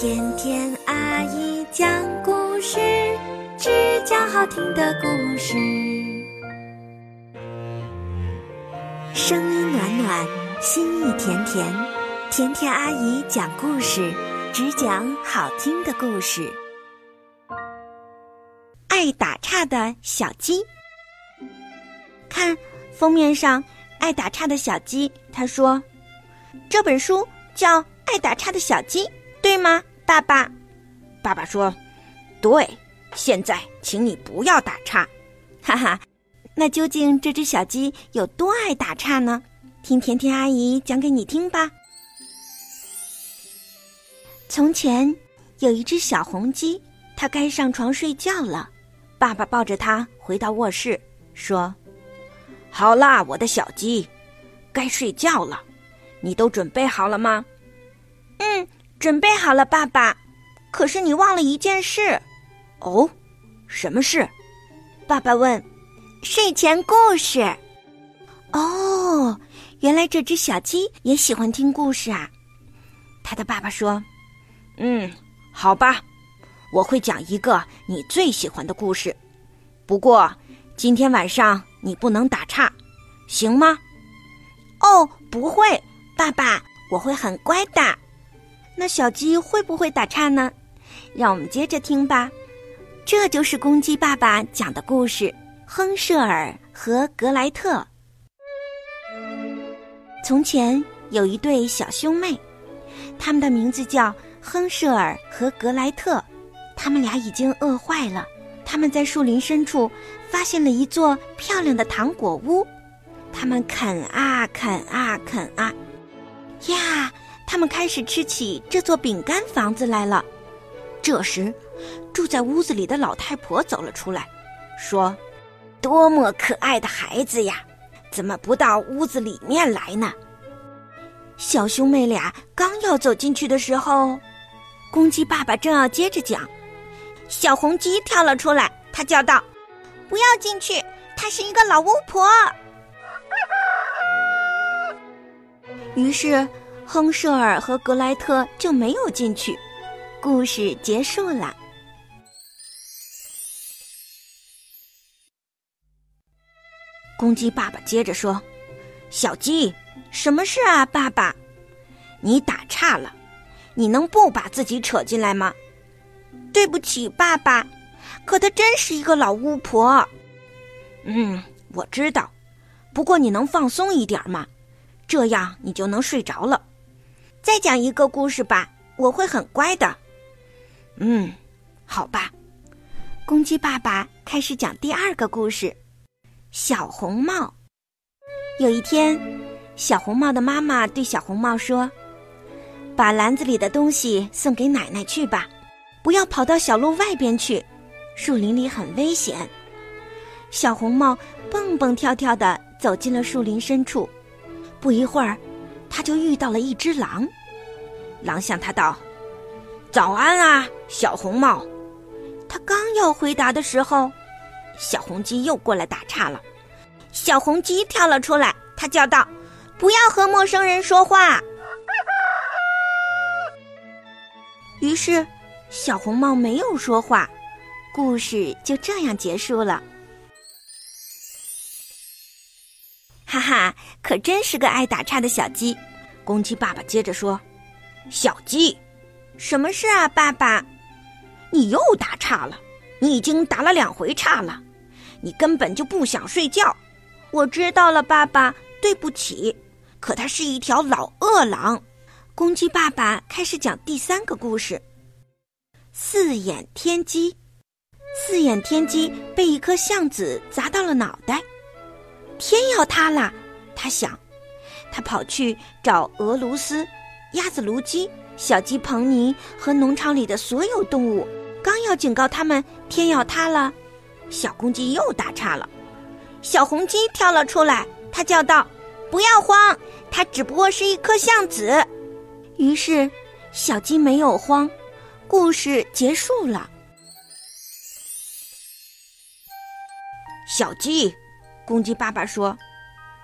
甜甜阿姨讲故事，只讲好听的故事。声音暖暖，心意甜甜。甜甜阿姨讲故事，只讲好听的故事。爱打岔的小鸡，看封面上爱打岔的小鸡，他说：“这本书叫《爱打岔的小鸡》。”对吗，爸爸？爸爸说：“对。”现在，请你不要打岔，哈哈。那究竟这只小鸡有多爱打岔呢？听甜甜阿姨讲给你听吧。从前有一只小红鸡，它该上床睡觉了。爸爸抱着它回到卧室，说：“好啦，我的小鸡，该睡觉了。你都准备好了吗？”“。”准备好了，爸爸。可是你忘了一件事。哦，什么事？爸爸问。睡前故事。哦，原来这只小鸡也喜欢听故事啊。他的爸爸说：“嗯，好吧，我会讲一个你最喜欢的故事。不过今天晚上你不能打岔，行吗？”哦，不会，爸爸，我会很乖的。那小鸡会不会打岔呢？让我们接着听吧。这就是公鸡爸爸讲的故事《亨舍尔和格莱特》。从前有一对小兄妹，他们的名字叫亨舍尔和格莱特。他们俩已经饿坏了。他们在树林深处发现了一座漂亮的糖果屋。他们啃啊啃啊啃啊，呀！他们开始吃起这座饼干房子来了。这时，住在屋子里的老太婆走了出来，说：“多么可爱的孩子呀，怎么不到屋子里面来呢？”小兄妹俩刚要走进去的时候，公鸡爸爸正要接着讲，小红鸡跳了出来，他叫道：“不要进去，她是一个老巫婆。”于是。亨舍尔和格莱特就没有进去，故事结束了。公鸡爸爸接着说：“小鸡，什么事啊，爸爸？你打岔了，你能不把自己扯进来吗？”对不起，爸爸，可她真是一个老巫婆。嗯，我知道，不过你能放松一点吗？这样你就能睡着了。再讲一个故事吧，我会很乖的。嗯，好吧。公鸡爸爸开始讲第二个故事：小红帽。有一天，小红帽的妈妈对小红帽说：“把篮子里的东西送给奶奶去吧，不要跑到小路外边去，树林里很危险。”小红帽蹦蹦跳跳的走进了树林深处，不一会儿，他就遇到了一只狼。狼向他道：“早安啊，小红帽。”他刚要回答的时候，小红鸡又过来打岔了。小红鸡跳了出来，它叫道：“不要和陌生人说话。”于是，小红帽没有说话，故事就这样结束了。哈哈，可真是个爱打岔的小鸡。公鸡爸爸接着说。小鸡，什么事啊，爸爸？你又打岔了，你已经打了两回岔了，你根本就不想睡觉。我知道了，爸爸，对不起。可它是一条老饿狼。公鸡爸爸开始讲第三个故事：四眼天鸡。四眼天鸡被一颗橡子砸到了脑袋，天要塌了。他想，他跑去找俄罗斯。鸭子卢基、小鸡彭尼和农场里的所有动物，刚要警告他们天要塌了，小公鸡又打岔了。小红鸡跳了出来，它叫道：“不要慌，它只不过是一颗橡子。”于是，小鸡没有慌。故事结束了。小鸡，公鸡爸爸说：“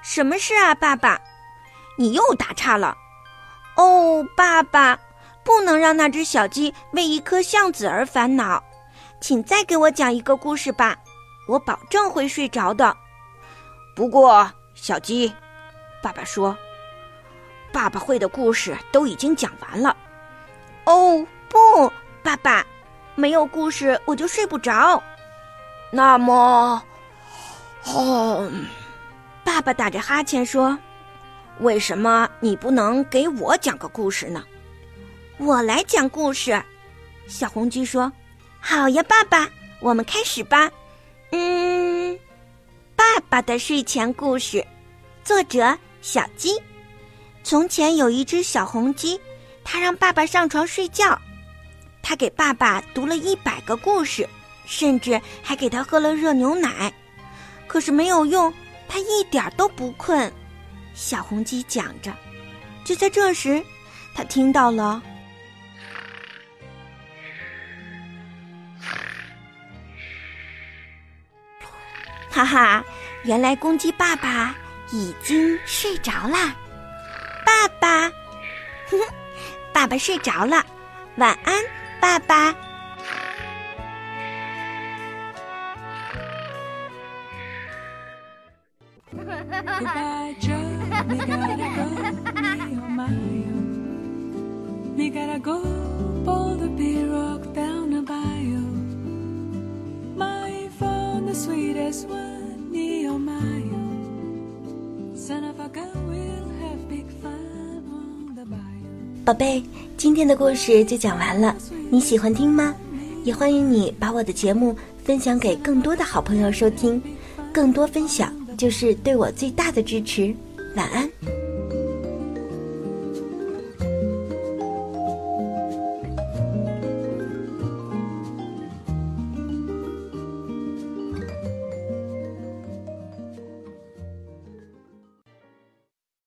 什么事啊，爸爸？你又打岔了。”哦，爸爸，不能让那只小鸡为一颗橡子而烦恼。请再给我讲一个故事吧，我保证会睡着的。不过，小鸡，爸爸说，爸爸会的故事都已经讲完了。哦，不，爸爸，没有故事我就睡不着。那么，哦，爸爸打着哈欠说：“为什么你不能给我讲个故事呢？”我来讲故事。小红鸡说：“好呀，爸爸，我们开始吧。”嗯，爸爸的睡前故事，作者小鸡。从前有一只小红鸡。它让爸爸上床睡觉，它给爸爸读了一百个故事，甚至还给他喝了热牛奶，可是没有用，他一点都不困。小红鸡讲着，就在这时，他听到了，哈哈，原来公鸡爸爸已经睡着啦，爸爸，呵呵。爸爸睡着了，晚安，爸爸。my phone is sweet as one need you my you 宝贝，今天的故事就讲完了，你喜欢听吗？也欢迎你把我的节目分享给更多的好朋友收听，更多分享就是对我最大的支持。晚安。